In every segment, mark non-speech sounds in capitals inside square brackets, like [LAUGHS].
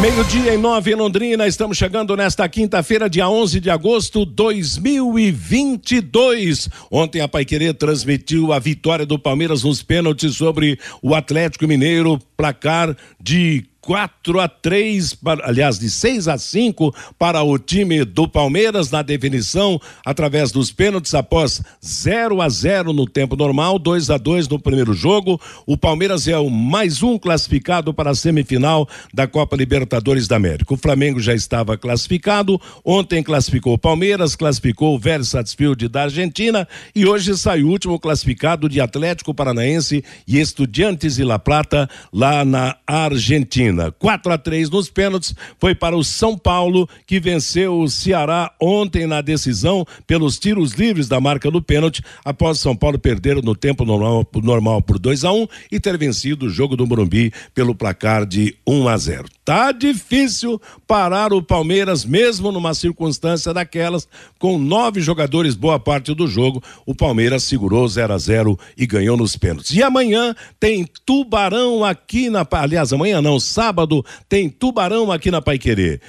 Meio-dia em nove em Londrina, estamos chegando nesta quinta-feira, dia 11 de agosto de 2022. Ontem a Paiquerê transmitiu a vitória do Palmeiras nos pênaltis sobre o Atlético Mineiro, placar de 4 a 3, aliás, de 6 a 5 para o time do Palmeiras na definição através dos pênaltis após 0 a 0 no tempo normal, 2 a 2 no primeiro jogo. O Palmeiras é o mais um classificado para a semifinal da Copa Libertadores da América. O Flamengo já estava classificado, ontem classificou o Palmeiras, classificou o Vélez da Argentina e hoje sai o último classificado de Atlético Paranaense e Estudiantes de La Plata lá na Argentina. Argentina. 4 a 3 nos pênaltis foi para o São Paulo, que venceu o Ceará ontem na decisão pelos tiros livres da marca do pênalti, após São Paulo perder no tempo normal, normal por 2 a 1 um, e ter vencido o jogo do Morumbi pelo placar de 1 um a 0. Tá difícil parar o Palmeiras, mesmo numa circunstância daquelas, com nove jogadores boa parte do jogo. O Palmeiras segurou 0 a 0 e ganhou nos pênaltis. E amanhã tem Tubarão aqui na. Aliás, amanhã não, sábado tem Tubarão aqui na Paiquerê.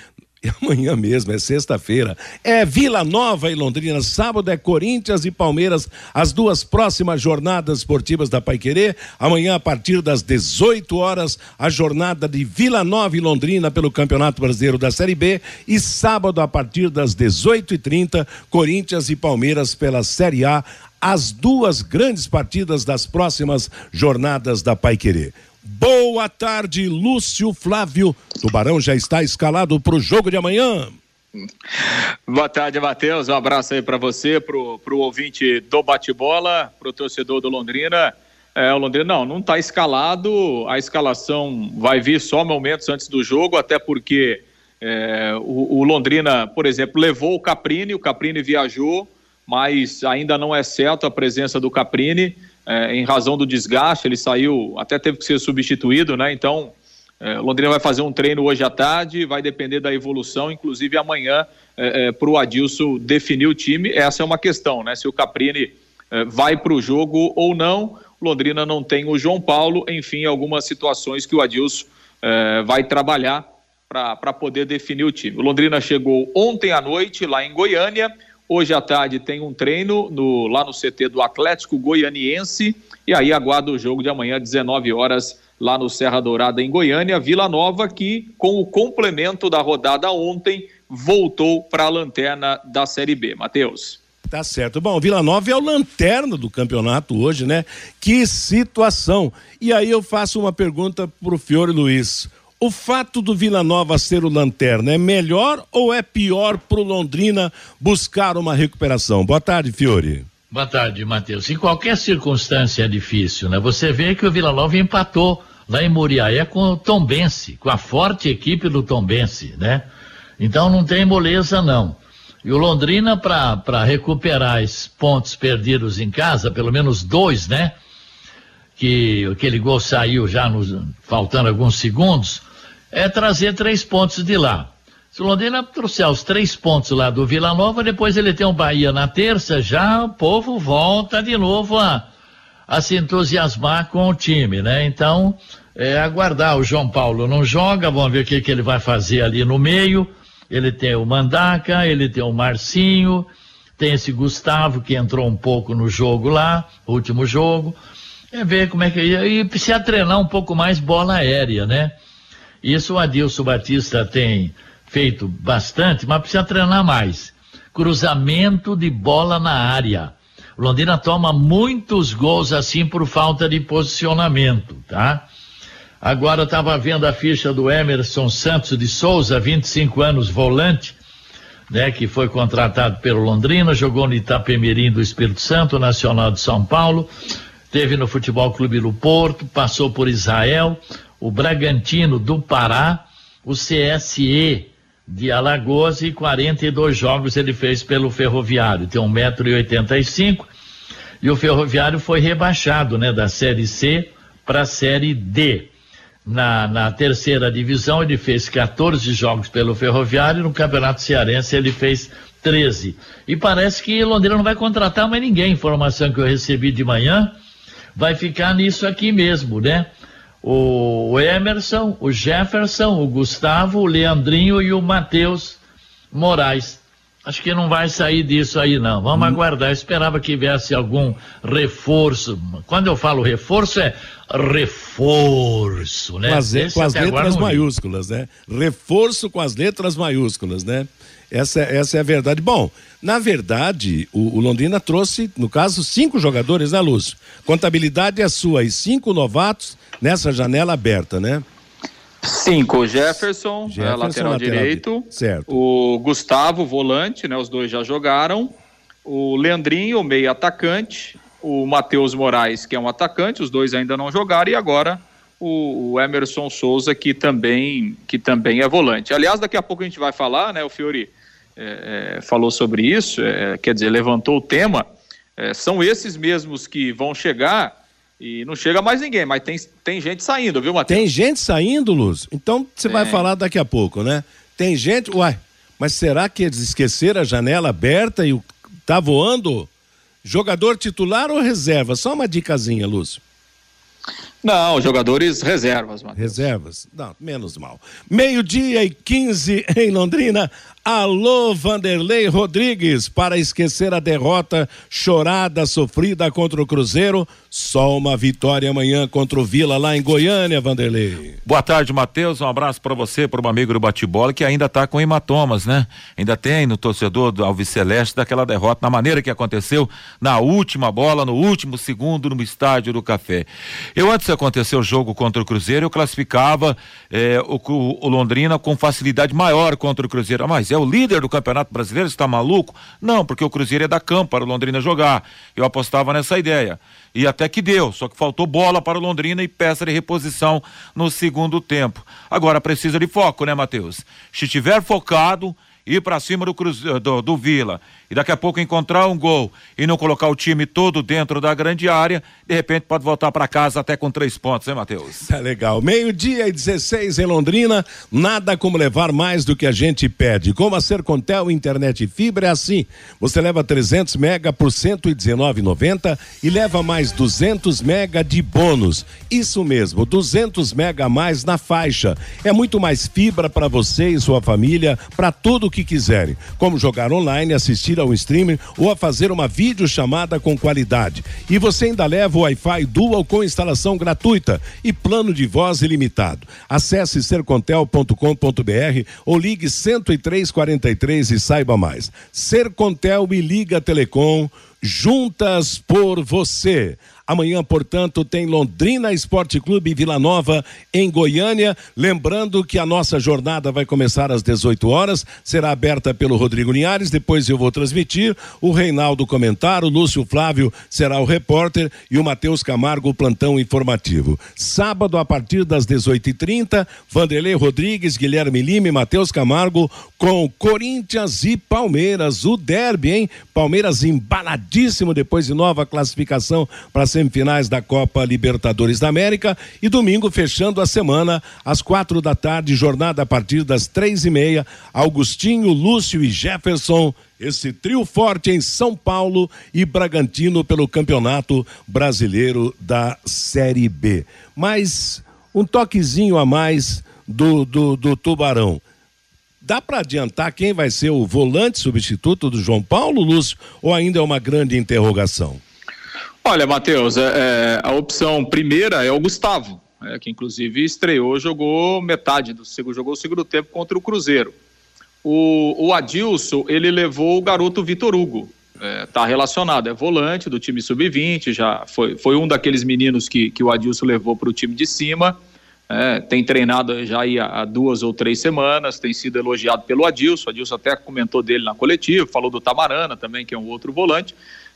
[LAUGHS] Amanhã mesmo, é sexta-feira. É Vila Nova e Londrina. Sábado é Corinthians e Palmeiras, as duas próximas jornadas esportivas da Paiquerê. Amanhã, a partir das 18 horas, a jornada de Vila Nova e Londrina pelo Campeonato Brasileiro da Série B. E sábado, a partir das 18h30, Corinthians e Palmeiras pela Série A. As duas grandes partidas das próximas jornadas da Paiquerê. Boa tarde, Lúcio Flávio. Tubarão já está escalado para o jogo de amanhã. Boa tarde, Matheus. Um abraço aí para você, para o ouvinte do bate-bola, para o torcedor do Londrina. É, o Londrina não, não está escalado. A escalação vai vir só momentos antes do jogo, até porque é, o, o, Londrina, por exemplo, levou o Caprini, o Caprini viajou, mas ainda não é certo a presença do Caprini é, em razão do desgaste, ele saiu, até teve que ser substituído, né? Então, é, Londrina vai fazer um treino hoje à tarde, vai depender da evolução, inclusive amanhã, é, é, para o Adilson definir o time. Essa é uma questão, né? Se o Caprini é, vai para o jogo ou não. Londrina não tem o João Paulo, enfim, algumas situações que o Adilson é, vai trabalhar para poder definir o time. O Londrina chegou ontem à noite lá em Goiânia. Hoje à tarde tem um treino no, lá no CT do Atlético Goianiense e aí aguarda o jogo de amanhã, 19 horas, lá no Serra Dourada, em Goiânia. Vila Nova, que com o complemento da rodada ontem, voltou para a lanterna da Série B. Matheus. Tá certo. Bom, Vila Nova é o lanterna do campeonato hoje, né? Que situação. E aí eu faço uma pergunta pro Fiore Luiz. O fato do Vila Nova ser o lanterna é melhor ou é pior para o Londrina buscar uma recuperação? Boa tarde, Fiore. Boa tarde, Matheus. Em qualquer circunstância é difícil, né? Você vê que o Vila Nova empatou lá em Muriaé com o Tombense, com a forte equipe do Tombense, né? Então não tem moleza, não. E o Londrina, para recuperar esses pontos perdidos em casa, pelo menos dois, né? Que aquele gol saiu já nos, faltando alguns segundos, é trazer três pontos de lá. Se o Londrina trouxer os três pontos lá do Vila Nova, depois ele tem o Bahia na terça, já o povo volta de novo a, a se entusiasmar com o time, né? Então, é aguardar. O João Paulo não joga, vamos ver o que, que ele vai fazer ali no meio. Ele tem o Mandaca, ele tem o Marcinho, tem esse Gustavo que entrou um pouco no jogo lá, último jogo. É ver como é que. E precisa treinar um pouco mais bola aérea, né? Isso o Adilson Batista tem feito bastante, mas precisa treinar mais. Cruzamento de bola na área. Londrina toma muitos gols assim por falta de posicionamento, tá? Agora estava vendo a ficha do Emerson Santos de Souza, 25 anos, volante, né, que foi contratado pelo Londrina, jogou no Itapemirim do Espírito Santo, Nacional de São Paulo, teve no Futebol Clube do Porto, passou por Israel, o Bragantino do Pará, o CSE de Alagoas e 42 jogos ele fez pelo Ferroviário, tem 1,85m e o Ferroviário foi rebaixado, né, da Série C para a Série D. na, na terceira divisão ele fez 14 jogos pelo Ferroviário, no Campeonato Cearense ele fez 13. E parece que Londrina não vai contratar mais ninguém. Informação que eu recebi de manhã vai ficar nisso aqui mesmo, né? O Emerson, o Jefferson, o Gustavo, o Leandrinho e o Matheus Moraes. Acho que não vai sair disso aí, não. Vamos hum. aguardar. Eu esperava que viesse algum reforço. Quando eu falo reforço, é reforço, né? Com as, com as letras maiúsculas, né? Reforço com as letras maiúsculas, né? Essa, essa é a verdade. Bom, na verdade, o, o, Londrina trouxe, no caso, cinco jogadores, né, Lúcio? Contabilidade é sua e cinco novatos nessa janela aberta, né? Cinco, Jefferson, Jefferson é, lateral, lateral, direito. Certo. O Gustavo, volante, né? Os dois já jogaram. O Leandrinho, meio atacante. O Matheus Moraes, que é um atacante, os dois ainda não jogaram. E agora o, o, Emerson Souza, que também, que também é volante. Aliás, daqui a pouco a gente vai falar, né? O Fiori é, é, falou sobre isso, é, quer dizer, levantou o tema. É, são esses mesmos que vão chegar e não chega mais ninguém, mas tem, tem gente saindo, viu, Matheus? Tem gente saindo, Luz? Então você vai falar daqui a pouco, né? Tem gente. Uai, mas será que eles esqueceram a janela aberta e tá voando? Jogador titular ou reserva? Só uma dicasinha, Lúcio. Não, jogadores reservas, Matheus. Reservas? Não, menos mal. Meio-dia e 15 em Londrina. Alô, Vanderlei Rodrigues, para esquecer a derrota chorada, sofrida contra o Cruzeiro. Só uma vitória amanhã contra o Vila lá em Goiânia, Vanderlei. Boa tarde, Matheus. Um abraço para você, para o amigo do bate-bola que ainda está com hematomas, né? Ainda tem no torcedor do Alves Celeste daquela derrota, na maneira que aconteceu na última bola, no último segundo no estádio do Café. Eu, antes acontecer o jogo contra o Cruzeiro, eu classificava eh, o, o, Londrina com facilidade maior contra o Cruzeiro. Ah, mas é o líder do Campeonato Brasileiro, está maluco? Não, porque o Cruzeiro é da campo para o Londrina jogar. Eu apostava nessa ideia. E até que deu, só que faltou bola para o Londrina e peça de reposição no segundo tempo. Agora precisa de foco, né, Matheus? Se tiver focado, ir para cima do, Cruzeiro, do, do Vila e daqui a pouco encontrar um gol e não colocar o time todo dentro da grande área, de repente pode voltar para casa até com três pontos, hein, Matheus? Tá legal. Meio-dia e 16 em Londrina, nada como levar mais do que a gente pede. Como a Sercontel Internet e Fibra é assim: você leva 300 mega por 119,90 e leva mais 200 mega de bônus. Isso mesmo, 200 mega a mais na faixa. É muito mais fibra para você e sua família, para tudo que quiserem, como jogar online, assistir ao streaming ou a fazer uma videochamada com qualidade. E você ainda leva o Wi-Fi Dual com instalação gratuita e plano de voz ilimitado. Acesse sercontel.com.br ou ligue 10343 e saiba mais. Sercontel e Liga Telecom juntas por você. Amanhã, portanto, tem Londrina Esporte Clube Vila Nova em Goiânia. Lembrando que a nossa jornada vai começar às 18 horas, será aberta pelo Rodrigo Linhares, depois eu vou transmitir. O Reinaldo comentar, o Lúcio Flávio será o repórter e o Matheus Camargo o plantão informativo. Sábado, a partir das 18h30, Vanderlei Rodrigues, Guilherme Lima e Matheus Camargo com Corinthians e Palmeiras. O derby, hein? Palmeiras embaladíssimo depois de nova classificação para semifinais da Copa Libertadores da América e domingo fechando a semana às quatro da tarde, jornada a partir das três e meia, Augustinho, Lúcio e Jefferson esse trio forte em São Paulo e Bragantino pelo Campeonato Brasileiro da Série B. Mas um toquezinho a mais do, do, do Tubarão. Dá para adiantar quem vai ser o volante substituto do João Paulo, Lúcio, ou ainda é uma grande interrogação? Olha, Matheus, é, é, a opção primeira é o Gustavo, é, que inclusive estreou, jogou metade do jogou o segundo tempo contra o Cruzeiro. O, o Adilson, ele levou o garoto Vitor Hugo, está é, relacionado, é volante do time sub-20, já foi, foi um daqueles meninos que, que o Adilson levou para o time de cima, é, tem treinado já há, há duas ou três semanas, tem sido elogiado pelo Adilson, o Adilson até comentou dele na coletiva, falou do Tamarana também, que é um outro volante,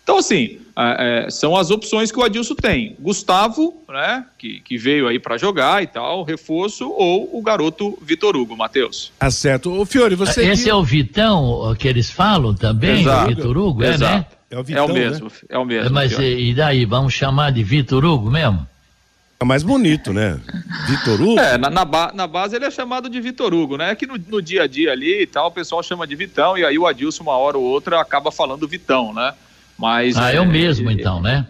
então, assim, é, é, são as opções que o Adilson tem. Gustavo, né, que, que veio aí para jogar e tal, reforço, ou o garoto Vitor Hugo, Matheus. Ah, certo. O Fiore, você. Esse é o Vitão que eles falam também, Exato. o Vitor Hugo, é, né? É o, Vitão, é o mesmo, né? é o mesmo. Mas e daí, vamos chamar de Vitor Hugo mesmo? É mais bonito, né? Vitor Hugo? É, na, na, ba na, base ele é chamado de Vitor Hugo, né? Que no, no, dia a dia ali e tal, o pessoal chama de Vitão, e aí o Adilson, uma hora ou outra, acaba falando Vitão, né? Mas. Ah, é, é o mesmo, é, então, né?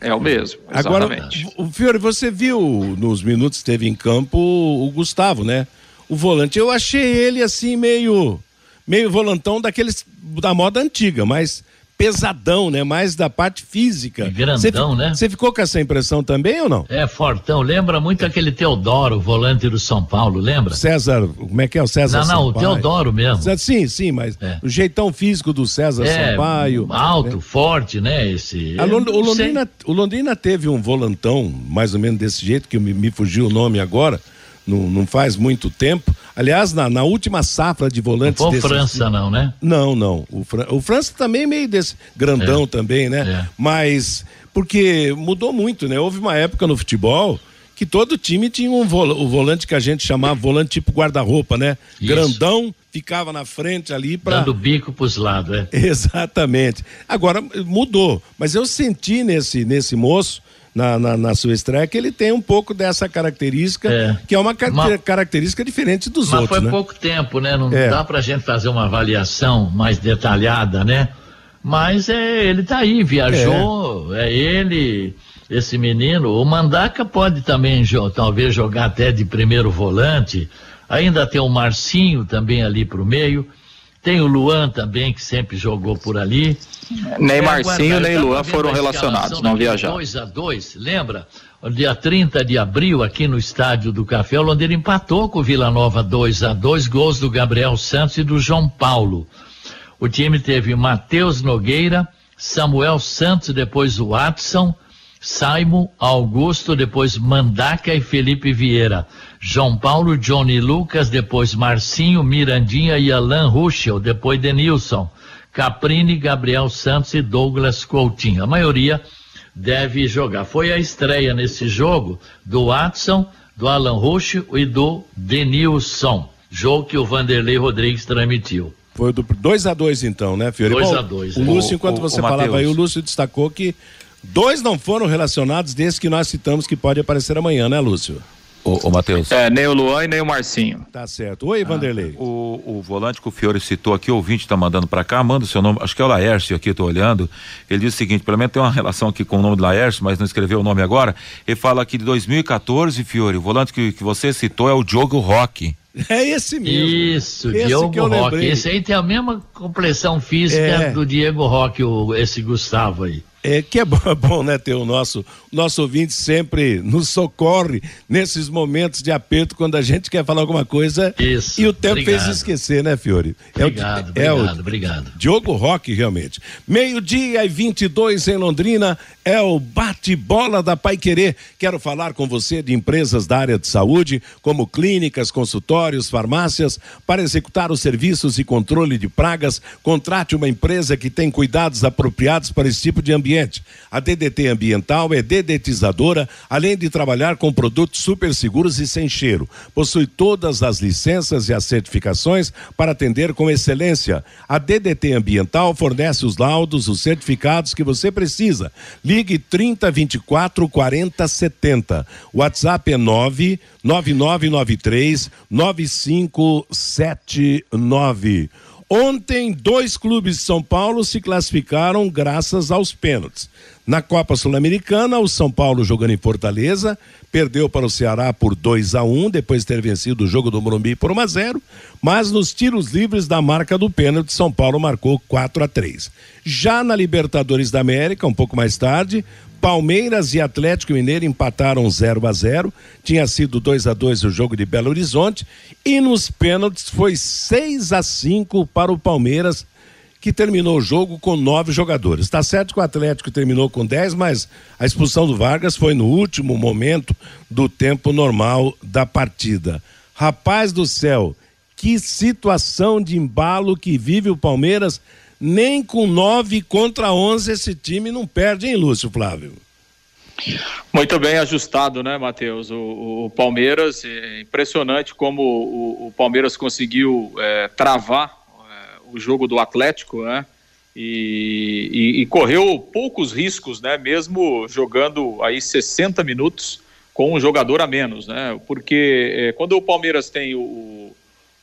É o mesmo. Exatamente. Agora, o Fiore, você viu nos minutos que teve em campo o Gustavo, né? O volante. Eu achei ele assim, meio. meio volantão daqueles. da moda antiga, mas pesadão, né? Mais da parte física. E grandão, cê, né? Você ficou com essa impressão também ou não? É, fortão. Lembra muito aquele Teodoro, volante do São Paulo, lembra? César, como é que é o César Não, não, Sampaio. o Teodoro mesmo. Sim, sim, mas é. o jeitão físico do César é, Sampaio. Alto, né? forte, né? Esse. A, o, Londrina, o Londrina teve um volantão, mais ou menos desse jeito, que me, me fugiu o nome agora não, não faz muito tempo. Aliás, na, na última safra de volantes. Não foi o França, não, né? Não, não. O, Fran... o França também meio desse grandão é. também, né? É. Mas porque mudou muito, né? Houve uma época no futebol que todo time tinha um vol... o volante que a gente chamava volante tipo guarda-roupa, né? Isso. Grandão, ficava na frente ali para dando bico pros lados, é. [LAUGHS] Exatamente. Agora mudou, mas eu senti nesse nesse moço na, na, na, sua estreia, que ele tem um pouco dessa característica, é. que é uma car mas, característica diferente dos mas outros. Mas foi né? pouco tempo, né? Não é. dá pra gente fazer uma avaliação mais detalhada, né? Mas é, ele tá aí, viajou, é, é ele, esse menino. O Mandaca pode também talvez jogar até de primeiro volante. Ainda tem o Marcinho também ali pro meio. Tem o Luan também, que sempre jogou por ali. Nem Marcinho, nem Luan foram relacionados, não viajaram. 2 a 2 lembra? Dia 30 de abril, aqui no estádio do Café, o Londrina empatou com o Vila Nova 2 a 2 gols do Gabriel Santos e do João Paulo. O time teve Matheus Nogueira, Samuel Santos, depois o Watson, Simon, Augusto, depois Mandaca e Felipe Vieira. João Paulo, Johnny Lucas, depois Marcinho, Mirandinha e Alan Ruschel, depois Denilson. Caprini, Gabriel Santos e Douglas Coutinho. A maioria deve jogar. Foi a estreia nesse jogo do Watson, do Alan Ruschel e do Denilson. Jogo que o Vanderlei Rodrigues transmitiu. Foi do 2 a 2 então, né, Fiore? 2 a 2 O, é. Lúcio, enquanto o, você o falava aí, o Lúcio destacou que Dois não foram relacionados desde que nós citamos que pode aparecer amanhã, né, Lúcio? O, o Matheus. É, nem o Luan e nem o Marcinho. Tá certo. Oi, Vanderlei. Ah, o, o volante que o Fiore citou aqui, o ouvinte tá mandando para cá, manda o seu nome, acho que é o Laércio aqui, tô olhando. Ele diz o seguinte, pelo menos tem uma relação aqui com o nome do Laércio, mas não escreveu o nome agora. Ele fala aqui de 2014, Fiore, o volante que, que você citou é o Diogo Roque. É esse mesmo. Isso, esse Diogo Roque. Esse aí tem a mesma complexão física é. do Diego Roque, o, esse Gustavo aí. É que é [LAUGHS] bom, é bom, né, ter o nosso, nosso ouvinte sempre nos socorre nesses momentos de aperto quando a gente quer falar alguma coisa Isso, e o tempo obrigado. fez esquecer, né, Fiore? Obrigado, é o, obrigado, é o, obrigado. Diogo Roque, realmente. Meio-dia e 22 em Londrina é o bate-bola da Pai Querer. Quero falar com você de empresas da área de saúde, como clínicas, consultórios, farmácias, para executar os serviços e controle de pragas. Contrate uma empresa que tem cuidados apropriados para esse tipo de ambiente ambiente. A DDT Ambiental é dedetizadora, além de trabalhar com produtos super seguros e sem cheiro. Possui todas as licenças e as certificações para atender com excelência. A DDT Ambiental fornece os laudos, os certificados que você precisa. Ligue 30 24 40 70. WhatsApp é 9 9993 9579. Ontem, dois clubes de São Paulo se classificaram graças aos pênaltis. Na Copa Sul-Americana, o São Paulo jogando em Fortaleza, perdeu para o Ceará por 2 a 1 depois de ter vencido o jogo do Morumbi por 1 a 0 mas nos tiros livres da marca do pênalti, São Paulo marcou 4 a 3 Já na Libertadores da América, um pouco mais tarde, Palmeiras e Atlético Mineiro empataram 0 a 0 tinha sido 2 a 2 o jogo de Belo Horizonte e nos pênaltis foi 6 a 5 para o Palmeiras que terminou o jogo com nove jogadores. Está certo que o Atlético terminou com 10, mas a expulsão do Vargas foi no último momento do tempo normal da partida. Rapaz do céu, que situação de embalo que vive o Palmeiras nem com 9 contra 11 esse time não perde, hein, Lúcio Flávio? Muito bem ajustado, né, Matheus? O, o, Palmeiras, é impressionante como o, o Palmeiras conseguiu é, travar é, o jogo do Atlético, né? E, e, e, correu poucos riscos, né? Mesmo jogando aí 60 minutos com um jogador a menos, né? Porque é, quando o Palmeiras tem o,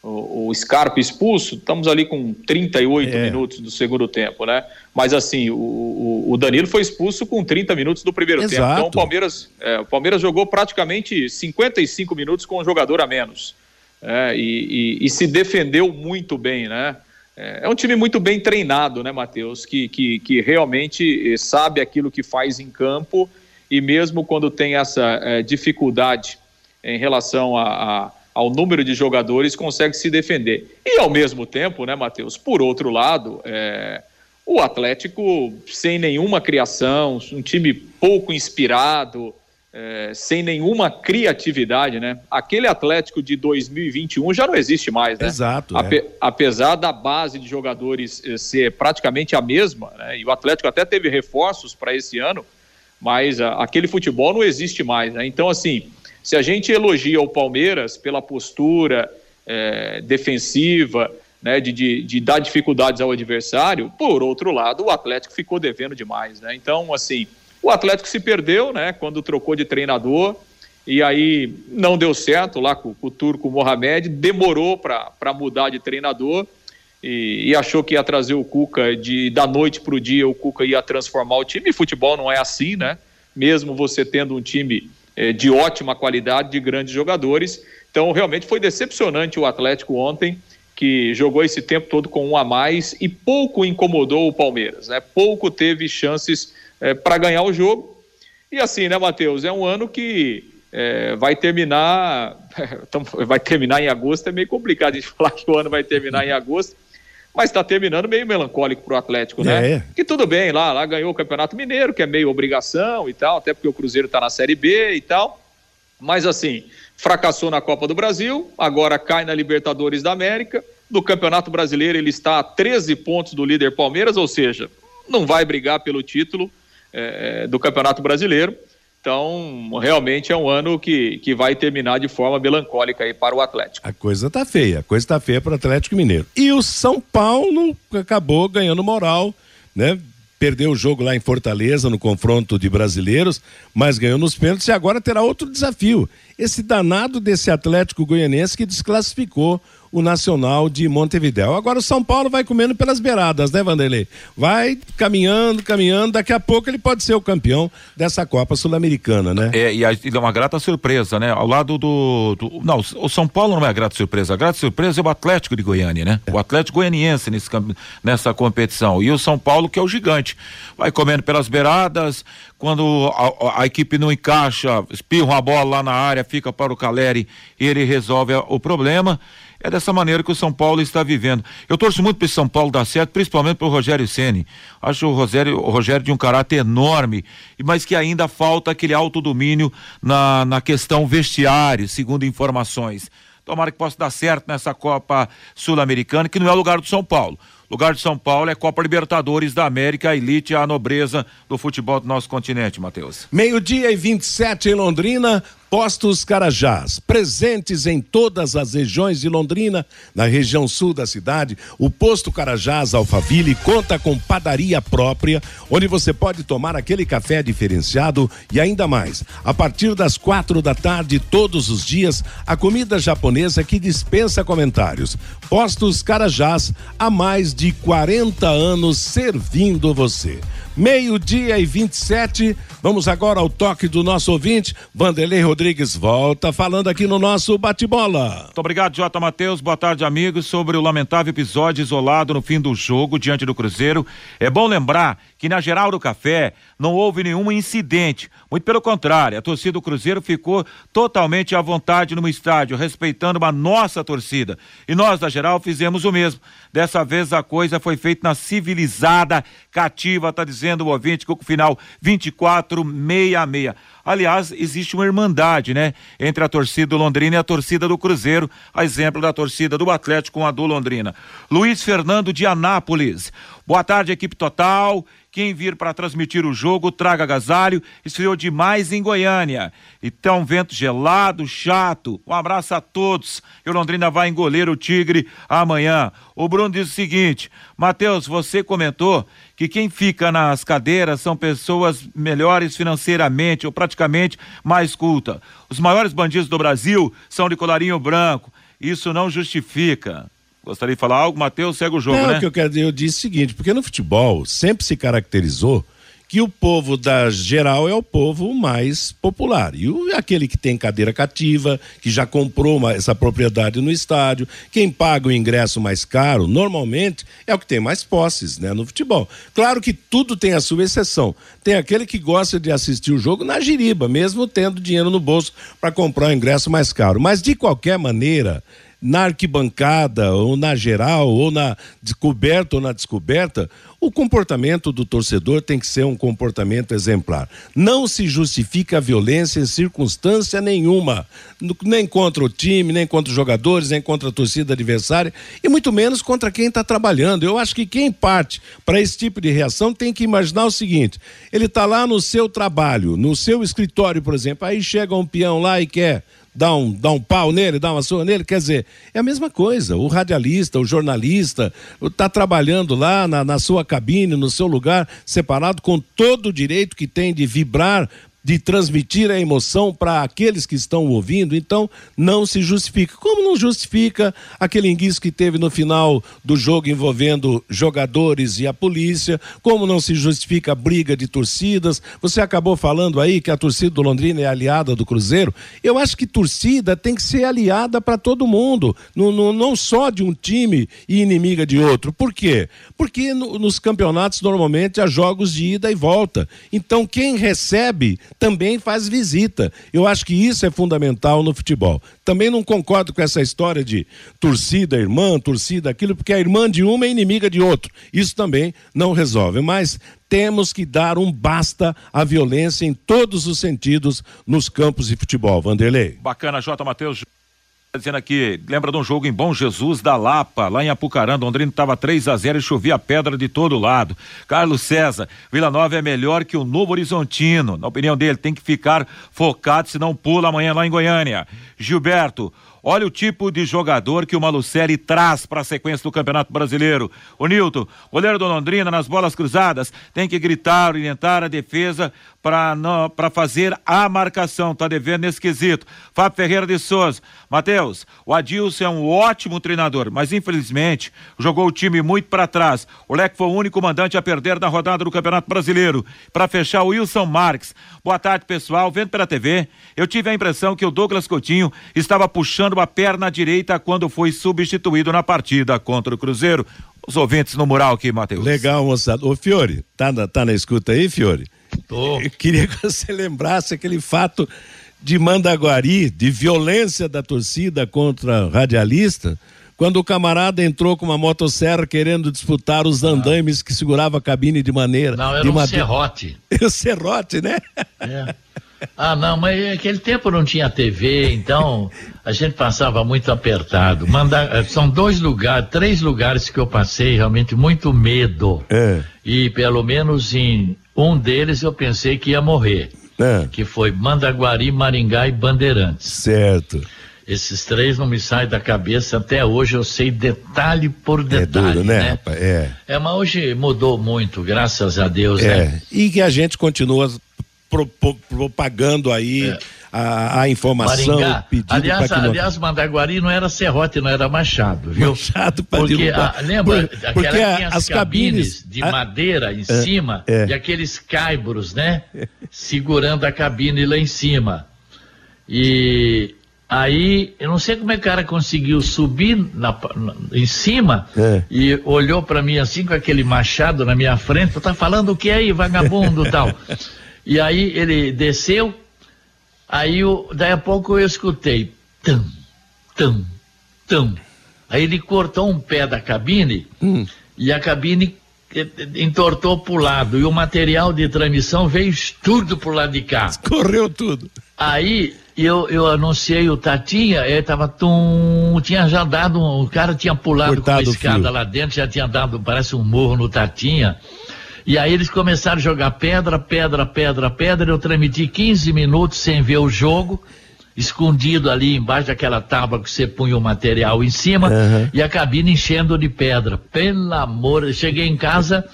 o, o Scarpa expulso, estamos ali com 38 é. minutos do segundo tempo, né? Mas assim, o, o, Danilo foi expulso com 30 minutos do primeiro Exato. tempo. Então o Palmeiras, é, o Palmeiras jogou praticamente 55 minutos com um jogador a menos. É, e, e, e, se defendeu muito bem, né? É, é um time muito bem treinado, né, Matheus? Que, que, que realmente eh, sabe aquilo que faz em campo e mesmo quando tem essa é, dificuldade em relação a, a, ao número de jogadores, consegue se defender. E ao mesmo tempo, né, Matheus, por outro lado, é, o Atlético sem nenhuma criação, um time pouco inspirado, é, sem nenhuma criatividade, né? Aquele Atlético de 2021 já não existe mais, né? Exato. Ape, é. Apesar da base de jogadores eh, ser praticamente a mesma, né? E o Atlético até teve reforços para esse ano, mas a, aquele futebol não existe mais, né? Então, assim, se a gente elogia o Palmeiras pela postura é, defensiva, né, de, de, de, dar dificuldades ao adversário, por outro lado, o Atlético ficou devendo demais, né? Então, assim, o Atlético se perdeu, né, quando trocou de treinador, e aí não deu certo lá com, com o turco Mohamed, demorou para mudar de treinador e, e, achou que ia trazer o Cuca de da noite para o dia, o Cuca ia transformar o time. E futebol não é assim, né? Mesmo você tendo um time eh, de ótima qualidade, de grandes jogadores. Então, realmente foi decepcionante o Atlético ontem, que jogou esse tempo todo com um a mais e pouco incomodou o Palmeiras, né? Pouco teve chances é, para ganhar o jogo. E assim, né, Matheus? É um ano que é, vai terminar. [LAUGHS] vai terminar em agosto, é meio complicado a gente [LAUGHS] falar que o ano vai terminar em agosto. Mas está terminando meio melancólico para o Atlético, né? É. Que tudo bem, lá, lá ganhou o Campeonato Mineiro, que é meio obrigação e tal, até porque o Cruzeiro está na Série B e tal. Mas assim, fracassou na Copa do Brasil, agora cai na Libertadores da América. No Campeonato Brasileiro ele está a 13 pontos do líder Palmeiras, ou seja, não vai brigar pelo título é, do Campeonato Brasileiro. Então, realmente é um ano que, que vai terminar de forma melancólica aí para o Atlético. A coisa tá feia, a coisa tá feia para o Atlético Mineiro. E o São Paulo acabou ganhando moral, né? Perdeu o jogo lá em Fortaleza no confronto de brasileiros, mas ganhou nos pênaltis e agora terá outro desafio. Esse danado desse Atlético Goianense que desclassificou o Nacional de Montevidéu. Agora o São Paulo vai comendo pelas beiradas, né, Vanderlei? Vai caminhando, caminhando, daqui a pouco ele pode ser o campeão dessa Copa Sul-Americana, né? É, e é uma grata surpresa, né? Ao lado do, do, Não, o São Paulo não é a grata surpresa, a grata surpresa é o Atlético de Goiânia, né? É. O Atlético Goianiense nesse, nessa competição. E o São Paulo, que é o gigante. Vai comendo pelas beiradas, quando a, a, equipe não encaixa, espirra a bola lá na área, fica para o Caleri ele resolve o problema. É dessa maneira que o São Paulo está vivendo. Eu torço muito para esse São Paulo dar certo, principalmente para o Rogério Ceni. Acho o Rogério, o Rogério de um caráter enorme, mas que ainda falta aquele autodomínio na, na questão vestiário, segundo informações. Tomara que possa dar certo nessa Copa Sul-Americana, que não é o lugar do São Paulo. Lugar de São Paulo é Copa Libertadores da América, a elite, a nobreza do futebol do nosso continente, Matheus. Meio-dia e 27 em Londrina, Postos Carajás, presentes em todas as regiões de Londrina, na região sul da cidade, o Posto Carajás Alfaville conta com padaria própria, onde você pode tomar aquele café diferenciado e ainda mais. A partir das quatro da tarde, todos os dias, a comida japonesa que dispensa comentários. Postos Carajás, há mais de 40 anos servindo você. Meio-dia e 27. Vamos agora ao toque do nosso ouvinte. Vanderlei Rodrigues volta falando aqui no nosso bate-bola. Muito obrigado, Jota Matheus. Boa tarde, amigos. Sobre o lamentável episódio isolado no fim do jogo diante do Cruzeiro. É bom lembrar que na Geral do Café não houve nenhum incidente. Muito pelo contrário, a torcida do Cruzeiro ficou totalmente à vontade no estádio, respeitando a nossa torcida. E nós da Geral fizemos o mesmo. Dessa vez a coisa foi feita na civilizada cativa, tá dizendo o ouvinte, com o final 2466. Aliás, existe uma irmandade, né? Entre a torcida do Londrina e a torcida do Cruzeiro, a exemplo da torcida do Atlético com a do Londrina. Luiz Fernando de Anápolis. Boa tarde, equipe total. Quem vir para transmitir o jogo, traga agasalho. Esfriou demais em Goiânia. Então, vento gelado, chato. Um abraço a todos. E o Londrina vai engolir o Tigre amanhã. O Bruno diz o seguinte: Matheus, você comentou que quem fica nas cadeiras são pessoas melhores financeiramente ou praticamente mais culta. Os maiores bandidos do Brasil são de colarinho branco. Isso não justifica. Gostaria de falar algo, Matheus, segue o jogo, não, né? O que eu quero dizer, eu disse o seguinte, porque no futebol sempre se caracterizou que o povo da geral é o povo mais popular. E o, aquele que tem cadeira cativa, que já comprou uma, essa propriedade no estádio, quem paga o ingresso mais caro, normalmente, é o que tem mais posses né, no futebol. Claro que tudo tem a sua exceção. Tem aquele que gosta de assistir o jogo na giriba, mesmo tendo dinheiro no bolso para comprar o ingresso mais caro. Mas, de qualquer maneira, na arquibancada, ou na geral, ou na descoberta ou na descoberta, o comportamento do torcedor tem que ser um comportamento exemplar. Não se justifica a violência em circunstância nenhuma, nem contra o time, nem contra os jogadores, nem contra a torcida adversária, e muito menos contra quem está trabalhando. Eu acho que quem parte para esse tipo de reação tem que imaginar o seguinte: ele está lá no seu trabalho, no seu escritório, por exemplo, aí chega um peão lá e quer dá um, dá um pau nele, dá uma surra nele, quer dizer, é a mesma coisa. O radialista, o jornalista, está trabalhando lá na, na sua cabine, no seu lugar, separado, com todo o direito que tem de vibrar de transmitir a emoção para aqueles que estão ouvindo, então não se justifica. Como não justifica aquele enguiço que teve no final do jogo envolvendo jogadores e a polícia, como não se justifica a briga de torcidas. Você acabou falando aí que a torcida do Londrina é aliada do Cruzeiro. Eu acho que torcida tem que ser aliada para todo mundo, não, não, só de um time e inimiga de outro. Por quê? Porque no, nos campeonatos normalmente há jogos de ida e volta. Então quem recebe também faz visita. Eu acho que isso é fundamental no futebol. Também não concordo com essa história de torcida irmã, torcida aquilo, porque a irmã de uma é inimiga de outro. Isso também não resolve. Mas temos que dar um basta à violência em todos os sentidos nos campos de futebol. Vanderlei. Bacana, J. Matheus dizendo aqui, lembra de um jogo em Bom Jesus da Lapa, lá em Apucarana, Londrina estava 3 a 0 e chovia pedra de todo lado. Carlos César, Vila Nova é melhor que o Novo Horizontino. Na opinião dele, tem que ficar focado, senão pula amanhã lá em Goiânia. Gilberto, Olha o tipo de jogador que o Malucelli traz para a sequência do Campeonato Brasileiro. O Nilton, goleiro do Londrina, nas bolas cruzadas, tem que gritar, orientar a defesa para fazer a marcação. Tá devendo nesse quesito. Fábio Ferreira de Souza. Matheus, o Adilson é um ótimo treinador, mas infelizmente jogou o time muito para trás. O Leque foi o único mandante a perder na rodada do Campeonato Brasileiro. Para fechar, o Wilson Marques. Boa tarde, pessoal. Vendo pela TV, eu tive a impressão que o Douglas Coutinho estava puxando a perna direita quando foi substituído na partida contra o Cruzeiro. Os ouvintes no mural aqui, Matheus. Legal, moçada. Ô, Fiore, tá na, tá na escuta aí, Fiore? Tô. Eu queria que você lembrasse aquele fato de Mandaguari, de violência da torcida contra radialista, quando o camarada entrou com uma motosserra querendo disputar os andaimes que segurava a cabine de maneira. Não, era de um madeira. serrote. O [LAUGHS] serrote, né? É. Ah, não, mas naquele tempo não tinha TV, então a gente passava muito apertado. Manda, são dois lugares, três lugares que eu passei realmente muito medo. É, E pelo menos em um deles eu pensei que ia morrer. é, Que foi Mandaguari, Maringá e Bandeirantes. certo. Esses três não me saem da cabeça até hoje, eu sei detalhe por É detalhe. duro, né, rapaz? É. É, mas hoje mudou muito, graças a Deus, né? É. E que a gente continua pro- pro- propagando aí É. a, a informação, Maringá. o pedido aliás, para não... aliás, Mandaguari não era serrote, não era machado, viu? Machado pra Porque, a, lembra, Por- porque que a- as, cabines, cabines- de a- madeira em cima é. e aqueles caibros, né? Segurando a cabine lá em cima. E aí, eu não sei como é que o cara conseguiu subir na, na- em cima É. e olhou para mim assim com aquele machado na minha frente, tá falando o que aí, vagabundo tal. [LAUGHS] E aí ele desceu, aí eu, daí a pouco eu escutei tam, tam, tam. Aí ele cortou um pé da cabine e a cabine eh, eh, entortou pro lado e o material de transmissão veio tudo pro lado de cá. Correu tudo. Aí eu, eu anunciei o Tatinha, ele tava tum, tinha já dado, um, o cara tinha pulado Cortado com a escada lá dentro, já tinha dado, parece um morro no Tatinha. E aí eles começaram a jogar pedra, pedra, pedra, pedra. Eu transmiti 15 minutos sem ver o jogo, escondido ali embaixo daquela tábua que você punha o material em cima, Aham. e a cabine enchendo de pedra. Pelo amor, eu cheguei em casa,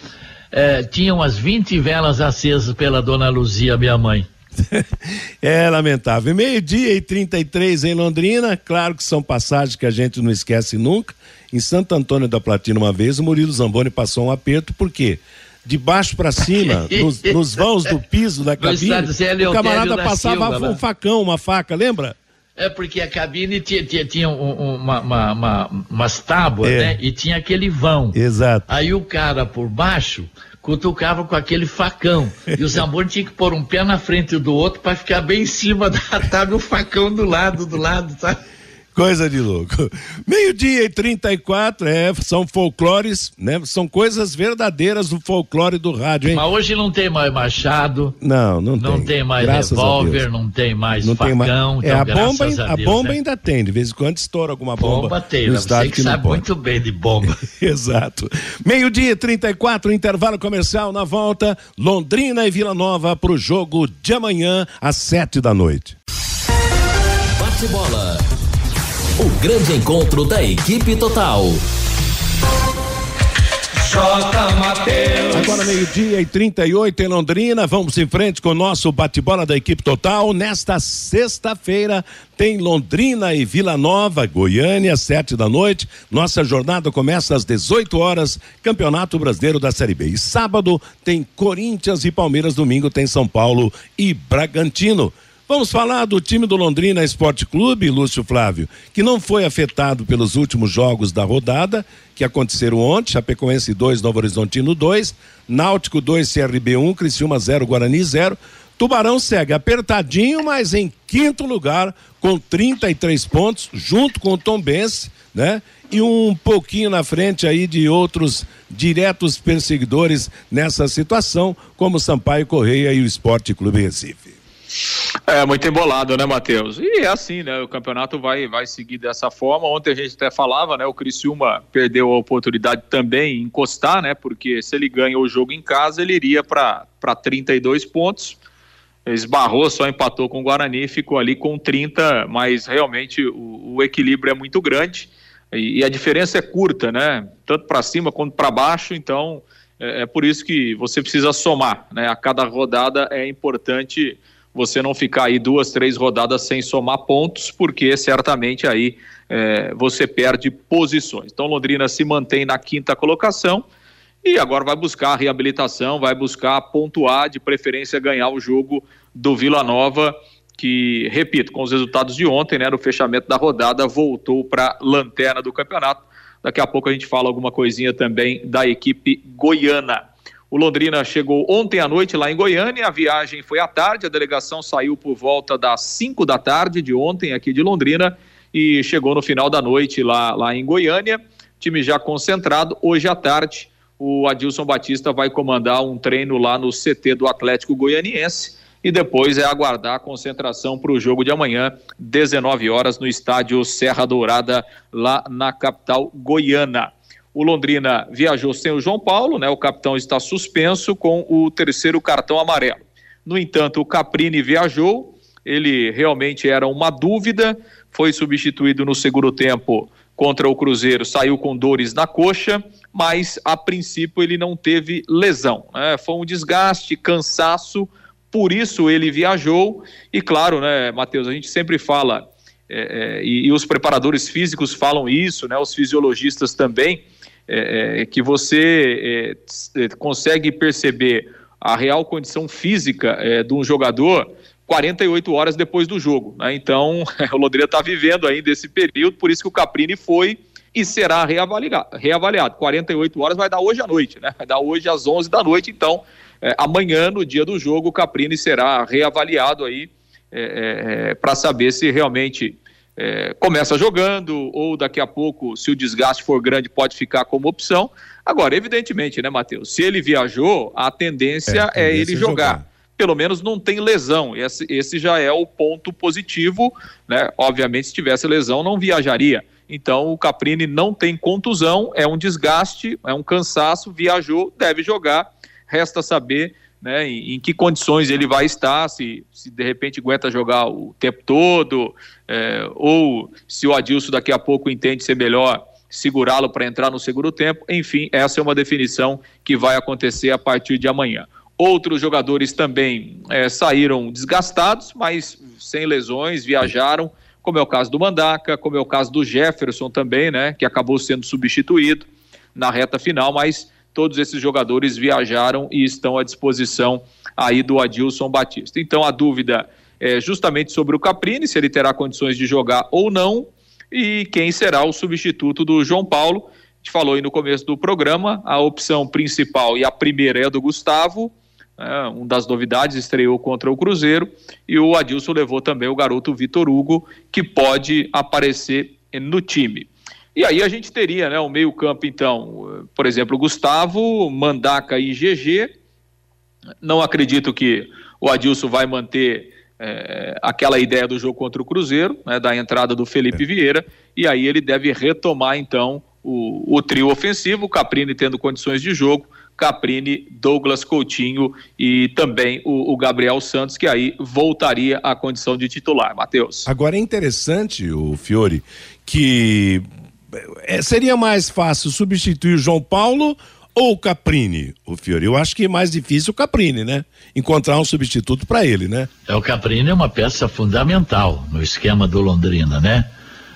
eh, tinha umas 20 velas acesas pela dona Luzia, minha mãe. [LAUGHS] é lamentável. Meio-dia e 33 em Londrina, claro que são passagens que a gente não esquece nunca. Em Santo Antônio da Platina, uma vez, o Murilo Zamboni passou um aperto, por quê? De baixo para cima, [LAUGHS] nos, nos, vãos do piso da cabine, o camarada passava Silva, um né? facão, uma faca, lembra? É porque a cabine tinha, tinha, tinha uma, uma, uma, umas tábuas, é. né? E tinha aquele vão. Exato. Aí o cara por baixo cutucava com aquele facão. E o Zamboni tinha que pôr um pé na frente do outro para ficar bem em cima da tábua e o facão do lado, do lado, sabe? Coisa de louco. [LAUGHS] Meio-dia e 34, é, são folclores, né? São coisas verdadeiras do folclore do rádio, hein? Mas hoje não tem mais machado. Não, não, não tem. Não tem mais graças revólver, não tem mais não facão. Tem mais... É, então, a bomba, a, a Deus, bomba né? ainda tem, de vez em quando estoura alguma bomba. Bomba tem, no você que, que sabe muito bem de bomba. [LAUGHS] Exato. Meio-dia e 34, intervalo comercial na volta. Londrina e Vila Nova para o jogo de amanhã às sete da noite. Bate bola. O grande encontro da equipe total. Agora meio-dia e 38 em Londrina, vamos em frente com o nosso bate-bola da equipe total. Nesta sexta-feira tem Londrina e Vila Nova, Goiânia, sete da noite. Nossa jornada começa às 18 horas, Campeonato Brasileiro da Série B. E sábado tem Corinthians e Palmeiras, domingo tem São Paulo e Bragantino. Vamos falar do time do Londrina Esporte Clube, Lúcio Flávio, que não foi afetado pelos últimos jogos da rodada, que aconteceram ontem, Chapecoense 2, Novo Horizontino 2, Náutico 2, CRB 1, Criciúma 0, Guarani 0. Tubarão segue apertadinho, mas em quinto lugar, com 33 pontos, junto com o Tombense, né? E um pouquinho na frente aí de outros diretos perseguidores nessa situação, como Sampaio Correia e o Esporte Clube Recife. É muito embolado, né, Matheus? E é assim, né? O campeonato vai, vai seguir dessa forma. Ontem a gente até falava, né? O Criciúma perdeu a oportunidade também em encostar, né? Porque se ele ganha o jogo em casa, ele iria para 32 pontos. Esbarrou, só empatou com o Guarani, ficou ali com 30, mas realmente o, o equilíbrio é muito grande e, e, a diferença é curta, né? Tanto para cima quanto para baixo, então é, é por isso que você precisa somar, né? A cada rodada é importante você não ficar aí duas, três rodadas sem somar pontos, porque certamente aí é, você perde posições. Então Londrina se mantém na quinta colocação e agora vai buscar a reabilitação, vai buscar pontuar, de preferência ganhar o jogo do Vila Nova, que, repito, com os resultados de ontem, né, no fechamento da rodada, voltou para lanterna do campeonato. Daqui a pouco a gente fala alguma coisinha também da equipe goiana. O Londrina chegou ontem à noite lá em Goiânia, a viagem foi à tarde, a delegação saiu por volta das 5 da tarde de ontem aqui de Londrina e chegou no final da noite lá, lá em Goiânia. Time já concentrado. Hoje à tarde, o Adilson Batista vai comandar um treino lá no CT do Atlético Goianiense e depois é aguardar a concentração para o jogo de amanhã, 19 horas, no estádio Serra Dourada, lá na capital goiana. O Londrina viajou sem o João Paulo, né? O capitão está suspenso com o terceiro cartão amarelo. No entanto, o Caprini viajou, ele realmente era uma dúvida, foi substituído no segundo tempo contra o Cruzeiro, saiu com dores na coxa, mas a princípio ele não teve lesão. Né? Foi um desgaste, cansaço, por isso ele viajou. E claro, né, Matheus, a gente sempre fala, é, é, e, e, os preparadores físicos falam isso, né, os fisiologistas também é, é, que você é, é, consegue perceber a real condição física é, de um jogador 48 horas depois do jogo. Né? Então, [LAUGHS] o Londrina está vivendo ainda esse período, por isso que o Caprini foi e será reavaliado. reavaliado. 48 horas vai dar hoje à noite, né? vai dar hoje às 11 da noite. Então, é, amanhã, no dia do jogo, o Caprini será reavaliado aí para saber se realmente é, começa jogando, ou daqui a pouco, se o desgaste for grande, pode ficar como opção. Agora, evidentemente, né, Matheus? Se ele viajou, a tendência é, é ele jogar. jogar. Pelo menos não tem lesão. Esse, esse já é o ponto positivo, né? Obviamente, se tivesse lesão, não viajaria. Então, o Caprini não tem contusão, é um desgaste, é um cansaço, viajou, deve jogar. Resta saber né, em, em, que condições ele vai estar, se, se de repente aguenta jogar o tempo todo, é, ou se o Adilson daqui a pouco entende ser melhor segurá-lo para entrar no segundo tempo. Enfim, essa é uma definição que vai acontecer a partir de amanhã. Outros jogadores também é, saíram desgastados, mas sem lesões, viajaram, como é o caso do Mandaca, como é o caso do Jefferson também, né, que acabou sendo substituído na reta final, mas todos esses jogadores viajaram e estão à disposição aí do Adilson Batista. Então a dúvida é justamente sobre o Caprini, se ele terá condições de jogar ou não, e quem será o substituto do João Paulo. A gente falou aí no começo do programa, a opção principal e a primeira é a do Gustavo, é, um das novidades, estreou contra o Cruzeiro, e o Adilson levou também o garoto Vitor Hugo, que pode aparecer no time. E aí a gente teria né, o meio-campo, então, por exemplo, Gustavo, Mandaca e GG. Não acredito que o Adilson vai manter é, aquela ideia do jogo contra o Cruzeiro, né, da entrada do Felipe é. Vieira, e aí ele deve retomar, então, o, o trio ofensivo, Caprini tendo condições de jogo, Caprini, Douglas Coutinho e também o, o, Gabriel Santos, que aí voltaria à condição de titular. Matheus. Agora é interessante, o Fiore, que é, seria mais fácil substituir o João Paulo ou o Caprini, o Fiore? Eu acho que é mais difícil o Caprini, né? Encontrar um substituto para ele, né? É, o Caprini é uma peça fundamental no esquema do Londrina, né?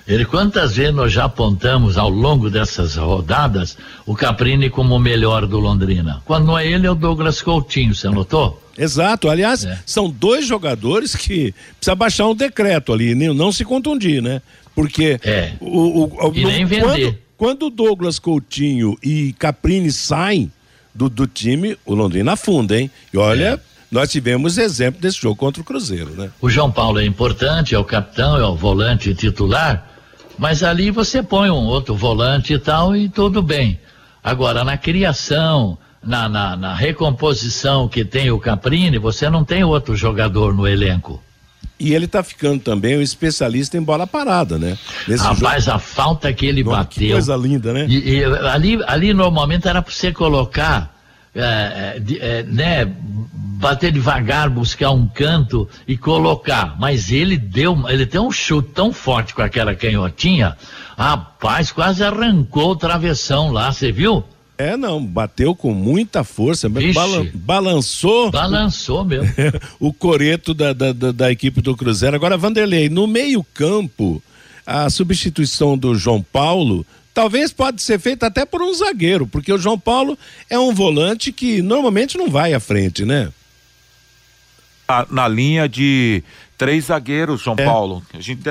Ele, quantas vezes nós já apontamos ao longo dessas rodadas o Caprini como o melhor do Londrina? Quando não é ele, é o Douglas Coutinho, você notou? Exato, aliás, é. são dois jogadores que precisa baixar um decreto ali, não se contundir, né? Porque é. o, o, o, quando, quando Douglas Coutinho e Caprini saem do, do time, o Londrina afunda, hein? E olha, é. nós tivemos exemplo desse jogo contra o Cruzeiro, né? O João Paulo é importante, é o capitão, é o volante titular, mas ali você põe um outro volante e tal e tudo bem. Agora, na criação, na, na, na recomposição que tem o Caprini, você não tem outro jogador no elenco. E ele tá ficando também um especialista em bola parada, né? Nesse Rapaz, jogo... a falta que ele Nossa, bateu. Que coisa linda, né? E, e, ali, ali normalmente era para você colocar, é, é, né? Bater devagar, buscar um canto e colocar. Mas ele deu, ele tem um chute tão forte com aquela canhotinha, rapaz, quase arrancou o travessão lá, você viu? É, não, bateu com muita força, balan balançou. Balançou mesmo. [LAUGHS] o coreto da, da, da, da, equipe do Cruzeiro. Agora, Vanderlei, no meio-campo, a substituição do João Paulo talvez pode ser feita até por um zagueiro, porque o João Paulo é um volante que normalmente não vai à frente, né? na linha de três zagueiros, João é. Paulo.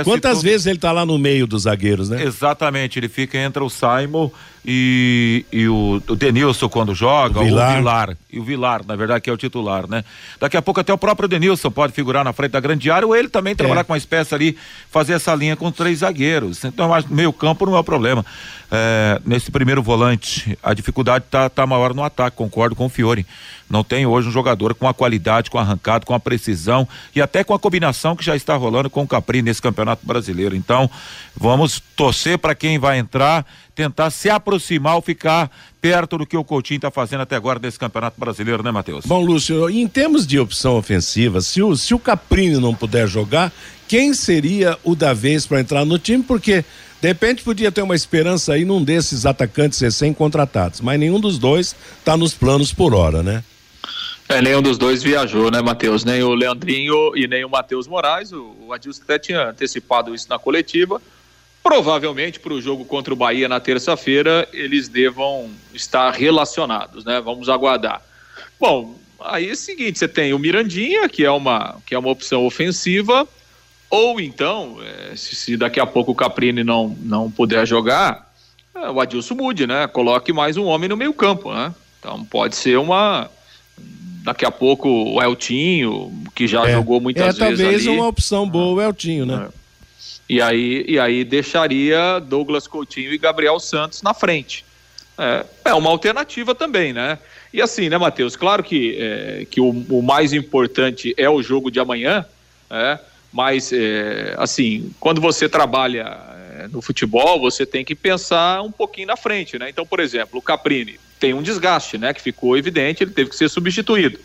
Quantas vezes ele está lá no meio dos zagueiros, né? Exatamente, ele fica entre o Simon e, e o, o Denilson quando joga, o Vilar. o Vilar. E o Vilar, na verdade, que é o titular, né? Daqui a pouco até o próprio Denilson pode figurar na frente da grande área, ou ele também trabalhar é. com uma espécie ali, fazer essa linha com três zagueiros. Então, meio campo não é o problema. É, nesse primeiro volante, a dificuldade tá, tá maior no ataque, concordo com o Fiore. Não tem hoje um jogador com a qualidade, com arrancado, com a precisão e até com a combinação que já está rolando com o Capri nesse Campeonato Brasileiro. Então, vamos torcer para quem vai entrar tentar se aproximar ou ficar perto do que o Coutinho está fazendo até agora nesse Campeonato Brasileiro, né, Matheus? Bom, Lúcio, em termos de opção ofensiva, se o, se o Caprini não puder jogar, quem seria o da vez para entrar no time? Porque de repente podia ter uma esperança aí num desses atacantes recém-contratados, mas nenhum dos dois está nos planos por hora, né? É, nenhum dos dois viajou, né, Matheus? Nem o Leandrinho e nem o Matheus Moraes. O, o Adilson até tinha antecipado isso na coletiva. Provavelmente para o jogo contra o Bahia na terça-feira eles devam estar relacionados, né? Vamos aguardar. Bom, aí é o seguinte, você tem o Mirandinha, que é uma, que é uma opção ofensiva, ou então, é, se, se, daqui a pouco o Caprini não, não puder jogar, é, o Adilson mude, né? Coloque mais um homem no meio campo, né? Então pode ser uma, daqui a pouco o Eltinho, que já é, jogou muitas é, vezes. É talvez uma opção boa o Eltinho, né? É. E aí, e aí deixaria Douglas Coutinho e Gabriel Santos na frente. É, é uma alternativa também, né? E assim, né, Matheus? Claro que, é, que o, o, mais importante é o jogo de amanhã, é, mas, é, assim, quando você trabalha é, no futebol, você tem que pensar um pouquinho na frente, né? Então, por exemplo, o Caprini tem um desgaste, né? Que ficou evidente, ele teve que ser substituído.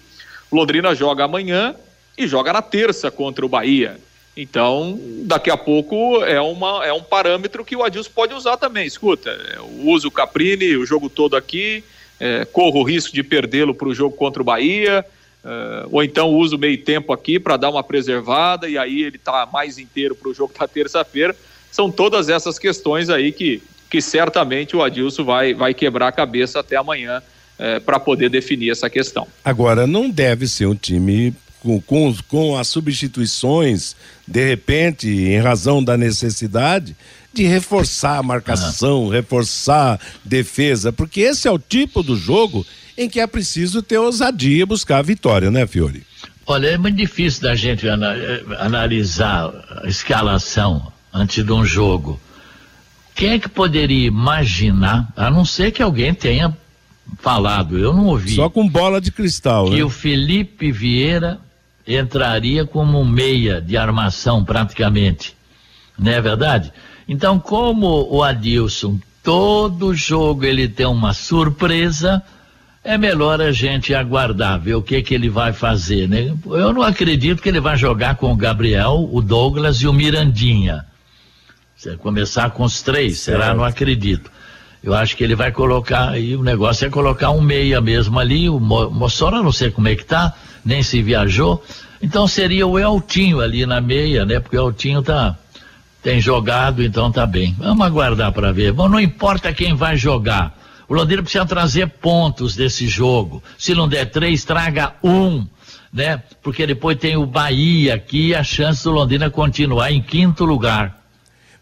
Londrina joga amanhã e joga na terça contra o Bahia. Então, daqui a pouco é, uma, é um parâmetro que o Adilson pode usar também. Escuta, usa o Caprini o jogo todo aqui, é, corro o risco de perdê-lo para o jogo contra o Bahia, é, ou então uso meio tempo aqui para dar uma preservada e aí ele está mais inteiro para o jogo da terça-feira. São todas essas questões aí que, que certamente o Adilson vai, vai quebrar a cabeça até amanhã é, para poder definir essa questão. Agora, não deve ser um time com, com, com as substituições, de repente, em razão da necessidade, de reforçar a marcação, reforçar defesa, porque esse é o tipo do jogo em que é preciso ter ousadia e buscar a vitória, né, Fiore? Olha, é muito difícil da gente eh, analisar a escalação antes de um jogo. Quem é que poderia imaginar, a não ser que alguém tenha falado, eu não ouvi. Só com bola de cristal, que né? o Felipe Vieira entraria como meia de armação praticamente. Não é verdade? Então, como o Adilson, todo jogo ele tem uma surpresa, é melhor a gente aguardar, ver o que que ele vai fazer, né? Eu não acredito que ele vai jogar com o Gabriel, o Douglas e o Mirandinha. Se começar com os três, certo. será? Não acredito. Eu acho que ele vai colocar aí, o negócio é colocar um meia mesmo ali, o Mossora não sei como é que tá, nem se viajou. Então seria o Eltinho ali na meia, né? Porque o Eltinho tá tem jogado, então tá bem. Vamos aguardar para ver. Bom, não importa quem vai jogar. O Londrina precisa trazer pontos desse jogo. Se não der três, traga um, né? Porque depois tem o Bahia aqui e a chance do Londrina continuar em quinto lugar.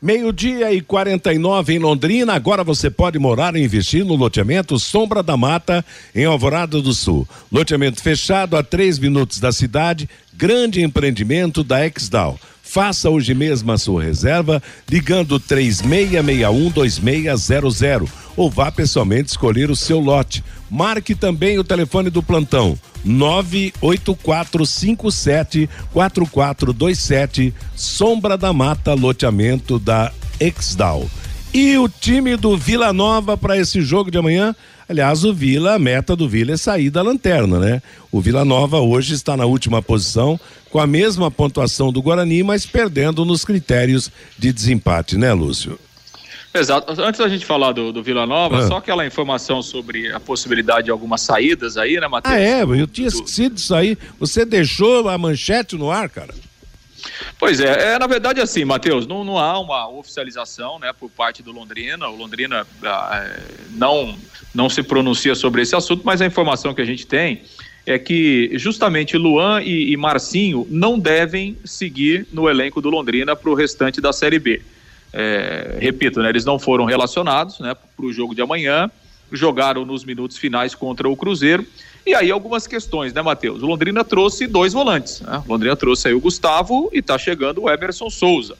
Meio-dia e 49 em Londrina. Agora você pode morar e investir no loteamento Sombra da Mata, em Alvorada do Sul. Loteamento fechado a três minutos da cidade, grande empreendimento da Exdal. Faça hoje mesmo a sua reserva ligando 36612600 ou vá pessoalmente escolher o seu lote. Marque também o telefone do plantão 984574427 Sombra da Mata loteamento da Exdal. E o time do Vila Nova para esse jogo de amanhã? Aliás, o Vila, a meta do Vila é sair da lanterna, né? O Vila Nova hoje está na última posição, com a mesma pontuação do Guarani, mas perdendo nos critérios de desempate, né, Lúcio? Exato. Antes da gente falar do, do Vila Nova, ah. só aquela informação sobre a possibilidade de algumas saídas aí, né, Matheus? Ah, é, eu tinha esquecido disso aí. Você deixou a manchete no ar, cara? Pois é, é na verdade assim, Matheus, não, não há uma oficialização né, por parte do Londrina. O Londrina ah, é, não, não se pronuncia sobre esse assunto, mas a informação que a gente tem é que justamente Luan e, e Marcinho não devem seguir no elenco do Londrina para o restante da Série B. É, repito, né, eles não foram relacionados né, para o jogo de amanhã, jogaram nos minutos finais contra o Cruzeiro. E aí algumas questões, né, Matheus? O Londrina trouxe dois volantes. Né? O Londrina trouxe aí o Gustavo e está chegando o Emerson Souza.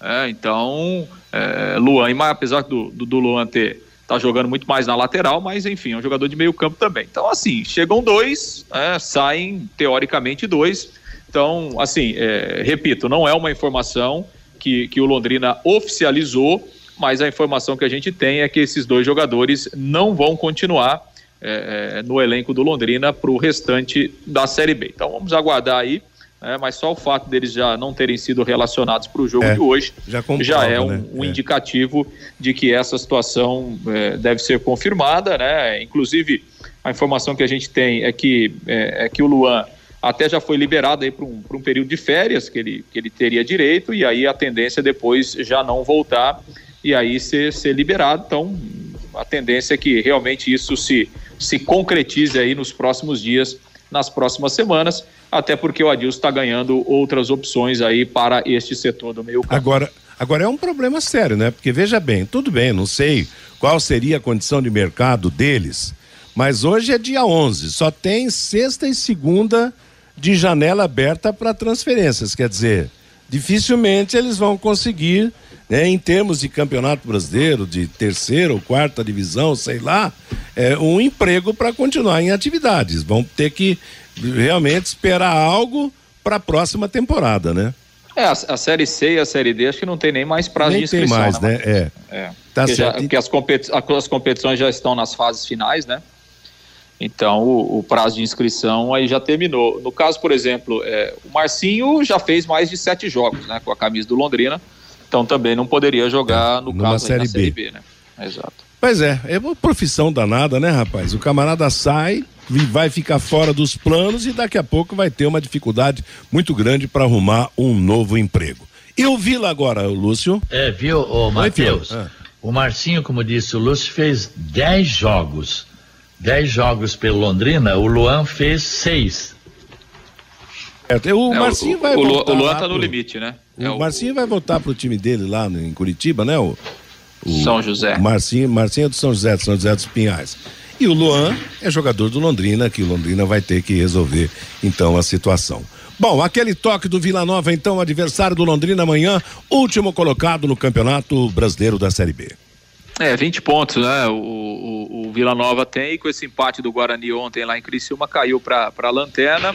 É, então, é, Luan, apesar do, do, do Luan ter tá jogando muito mais na lateral, mas enfim, é um jogador de meio campo também. Então, assim, chegam dois, é, saem teoricamente dois. Então, assim, é, repito, não é uma informação que, que o Londrina oficializou, mas a informação que a gente tem é que esses dois jogadores não vão continuar é, é no elenco do Londrina para o restante da Série B. Então vamos aguardar aí, né, mas só o fato deles já não terem sido relacionados para o jogo é, de hoje já, já é um, né? um é. indicativo de que essa situação é, deve ser confirmada, né? Inclusive a informação que a gente tem é que, é, é que o Luan até já foi liberado aí para um, um período de férias que ele, que ele teria direito, e aí a tendência é depois já não voltar e aí ser, ser liberado. Então, a tendência é que realmente isso se, se concretize aí nos próximos dias, nas próximas semanas, até porque o Adilson está ganhando outras opções aí para este setor do meio campo. Agora, agora é um problema sério, né? Porque veja bem, tudo bem, não sei qual seria a condição de mercado deles, mas hoje é dia 11, só tem sexta e segunda de janela aberta para transferências. Quer dizer, dificilmente eles vão conseguir, né, em termos de campeonato brasileiro, de terceira ou quarta divisão, sei lá, é, um emprego para continuar em atividades. Vão ter que realmente esperar algo para a próxima temporada, né? É, a, a, Série C e a Série D acho que não tem nem mais prazo nem de inscrição. tem mais, né? né? É. é. Tá porque, já, porque as, competi as competições já estão nas fases finais, né? Então, o, o, prazo de inscrição aí já terminou. No caso, por exemplo, é, o Marcinho já fez mais de sete jogos, né, com a camisa do Londrina. Então, também não poderia jogar, no Numa caso, série na B. Série B, né? Exato. Pois é, é uma profissão danada, né, rapaz? O camarada sai, vai ficar fora dos planos e daqui a pouco vai ter uma dificuldade muito grande para arrumar um novo emprego. E o Vila agora, Lúcio? É, viu, ô Matheus? Ah. O Marcinho, como disse o Lúcio, fez 10 jogos. 10 jogos pelo Londrina, o Luan fez 6. É, o Marcinho vai o, voltar. O Luan tá no limite, né? O, é o Marcinho vai voltar pro time dele lá em Curitiba, né? O, o São José. Marcinho, Marcinho é do São José, do São José dos Pinhais. E o Luan é jogador do Londrina, que o Londrina vai ter que resolver então a situação. Bom, aquele toque do Vila Nova, então, adversário do Londrina amanhã, último colocado no Campeonato Brasileiro da Série B. É, 20 pontos, né? O, o, o Vila Nova tem, e com esse empate do Guarani ontem lá em Criciúma, caiu para a lanterna.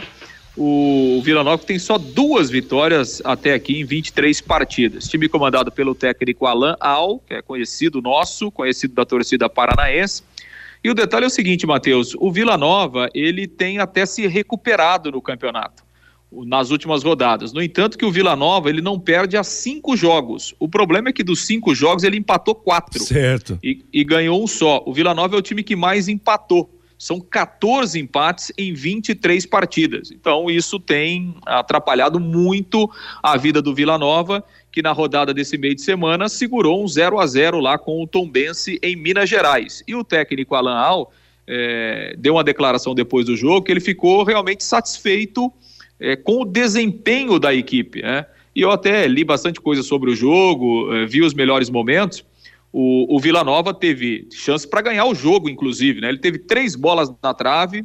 O Vila Nova tem só duas vitórias até aqui em 23 partidas. Time comandado pelo técnico Alain Al, que é conhecido nosso, conhecido da torcida paranaense. E o detalhe é o seguinte, Matheus: o Vila Nova ele tem até se recuperado no campeonato nas últimas rodadas. No entanto, que o Vila Nova ele não perde a cinco jogos. O problema é que dos cinco jogos ele empatou quatro. Certo. E, e ganhou um só. O Vila Nova é o time que mais empatou. São 14 empates em 23 partidas. Então, isso tem atrapalhado muito a vida do Vila Nova, que na rodada desse meio de semana segurou um 0 a 0 lá com o Tombense em Minas Gerais. E o técnico Alan Al é, deu uma declaração depois do jogo que ele ficou realmente satisfeito é, com o desempenho da equipe. Né? E eu até li bastante coisa sobre o jogo, é, vi os melhores momentos. O, o Vila Nova teve chance para ganhar o jogo, inclusive. Né? Ele teve três bolas na trave,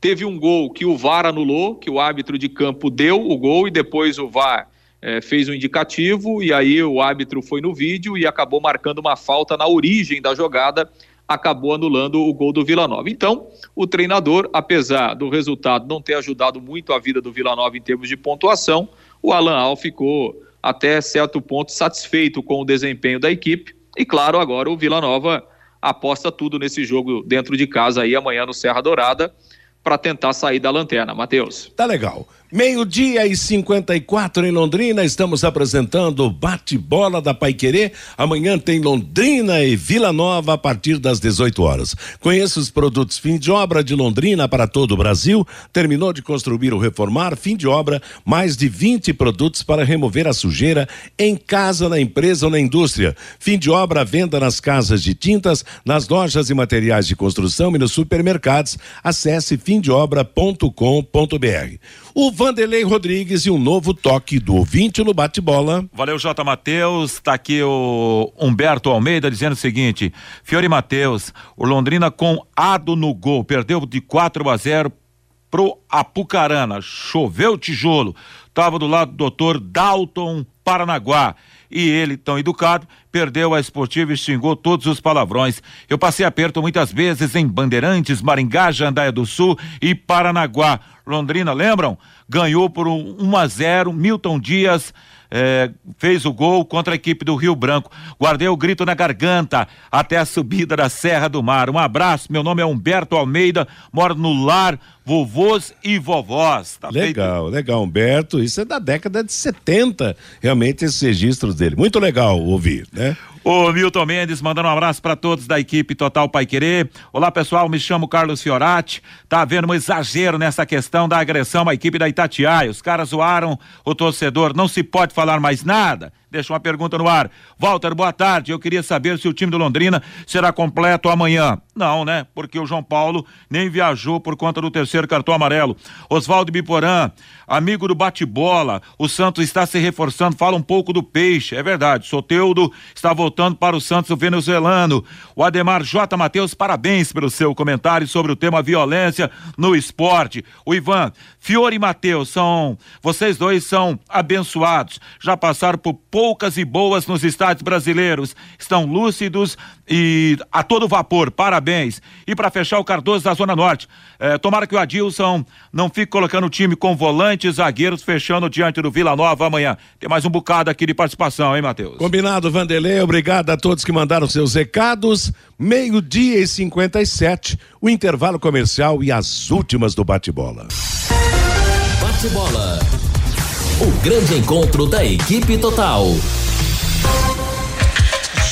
teve um gol que o VAR anulou, que o árbitro de campo deu o gol e depois o VAR é, fez um indicativo e aí o árbitro foi no vídeo e acabou marcando uma falta na origem da jogada, acabou anulando o gol do Vila Nova. Então, o treinador, apesar do resultado não ter ajudado muito a vida do Vila Nova em termos de pontuação, o Alan Al ficou até certo ponto satisfeito com o desempenho da equipe. E claro, agora o Vila Nova aposta tudo nesse jogo dentro de casa aí amanhã no Serra Dourada para tentar sair da lanterna, Matheus. Tá legal. Meio-dia e 54 em Londrina, estamos apresentando o bate-bola da Paiquerê. Amanhã tem Londrina e Vila Nova a partir das 18 horas. Conheça os produtos fim de obra de Londrina para todo o Brasil. Terminou de construir ou reformar, fim de obra, mais de 20 produtos para remover a sujeira em casa, na empresa ou na indústria. Fim de obra, venda nas casas de tintas, nas lojas e materiais de construção e nos supermercados. Acesse fimdeobra.com.br. O Vanderlei Rodrigues e um novo toque do ouvinte no bate-bola. Valeu, J. Matheus. Tá aqui o Humberto Almeida dizendo o seguinte: Fiore Matheus, o Londrina com Ado no gol, perdeu de 4 a 0 pro Apucarana. Choveu tijolo. Tava do lado do doutor Dalton Paranaguá. E ele, tão educado, perdeu a esportiva e xingou todos os palavrões. Eu passei aperto muitas vezes em Bandeirantes, Maringá, Jandaia do Sul e Paranaguá. Londrina, lembram? Ganhou por um 1 a 0 Milton Dias é, fez o gol contra a equipe do Rio Branco. Guardei o grito na garganta até a subida da Serra do Mar. Um abraço, meu nome é Humberto Almeida, moro no lar vovôs e vovós. Tá legal, feito? legal, Humberto. Isso é da década de 70, realmente, esses registros dele. Muito legal ouvir, né? O Milton Mendes mandando um abraço para todos da equipe Total Pai Querer. Olá, pessoal, me chamo Carlos Fiorati. Tá havendo um exagero nessa questão da agressão à equipe da Itatiaia. Os caras zoaram o torcedor, não se pode falar mais nada. Deixa uma pergunta no ar. Walter, boa tarde. Eu queria saber se o time do Londrina será completo amanhã. Não, né? Porque o João Paulo nem viajou por conta do terceiro cartão amarelo. Oswaldo Biporã, amigo do bate-bola, o Santos está se reforçando. Fala um pouco do peixe. É verdade. Soteudo está voltando para o Santos venezuelano. O Ademar J. Matheus, parabéns pelo seu comentário sobre o tema violência no esporte. O Ivan, Fiore e Matheus são. Vocês dois são abençoados. Já passaram por poucas e boas nos estádios brasileiros. Estão lúcidos e a todo vapor. Parabéns. E para fechar o Cardoso da Zona Norte, eh, tomara que o Adilson não fique colocando o time com volantes, zagueiros fechando diante do Vila Nova amanhã. Tem mais um bocado aqui de participação, hein, Matheus? Combinado, Vanderlei. Obrigado a todos que mandaram seus recados. Meio-dia e 57, o intervalo comercial e as últimas do bate-bola. Bate-bola. O grande encontro da equipe total.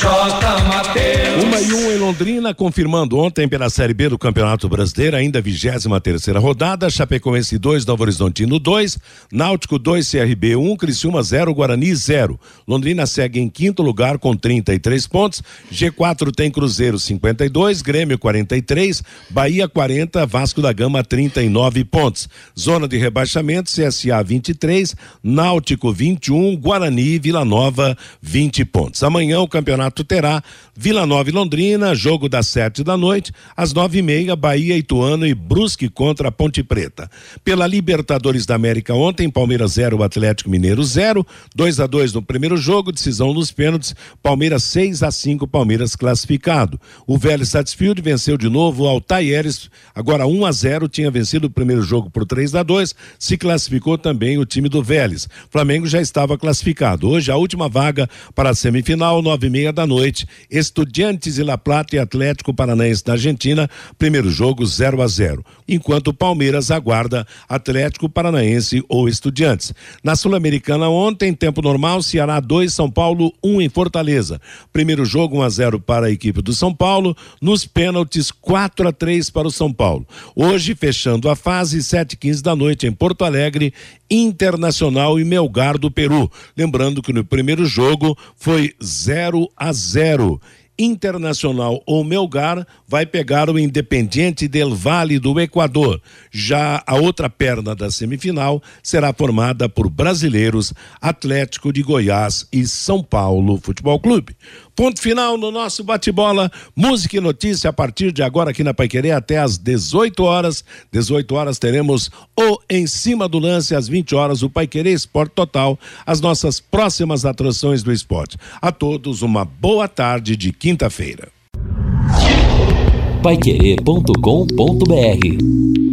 J. Mateus. Uma e um em Londrina, confirmando ontem pela Série B do Campeonato Brasileiro, ainda vigésima terceira rodada, Chapecoense 2, Novo Horizontino 2, Náutico 2, CRB 1, um, Criciúma 0, Guarani 0. Londrina segue em quinto lugar com 33 pontos, G4 tem Cruzeiro 52, Grêmio 43, Bahia 40, Vasco da Gama 39 pontos. Zona de rebaixamento, CSA 23, Náutico 21, Guarani e Vila Nova 20 pontos. Amanhã o campeonato terá Vila Nova e Londrina, jogo das sete da noite, às nove e meia, Bahia, Ituano e Brusque contra a Ponte Preta. Pela Libertadores da América ontem, Palmeiras 0, Atlético Mineiro 0, 2 a 2 no primeiro jogo, decisão nos pênaltis, Palmeiras 6 a 5, Palmeiras classificado. O Vélez Sarsfield venceu de novo ao Taieres, agora 1 a 0, tinha vencido o primeiro jogo por 3 a 2, se classificou também o time do Vélez. Flamengo já estava classificado. Hoje a última vaga para a semifinal, nove e meia da noite, Estudiantes e La Plata e Atlético Paranaense da Argentina, primeiro jogo 0 a 0. Enquanto Palmeiras aguarda Atlético Paranaense ou Estudiantes. Na Sul-Americana ontem, tempo normal, Ceará 2, São Paulo 1 um em Fortaleza. Primeiro jogo 1 um a 0 para a equipe do São Paulo, nos pênaltis 4 a 3 para o São Paulo. Hoje, fechando a fase, 7 h 15 da noite em Porto Alegre, Internacional e Melgar do Peru. Lembrando que no primeiro jogo foi 0 a 0. Internacional ou Melgar vai pegar o Independiente del Vale do Equador. Já a outra perna da semifinal será formada por brasileiros Atlético de Goiás e São Paulo Futebol Clube. Ponto final no nosso bate-bola. Música e notícia a partir de agora aqui na Paiquerê até às 18 horas. 18 horas teremos o Em Cima do Lance, às 20 horas, o Paiquerê Esporte Total, as nossas próximas atrações do esporte. A todos uma boa tarde de quinta-feira. Paiquerê.com.br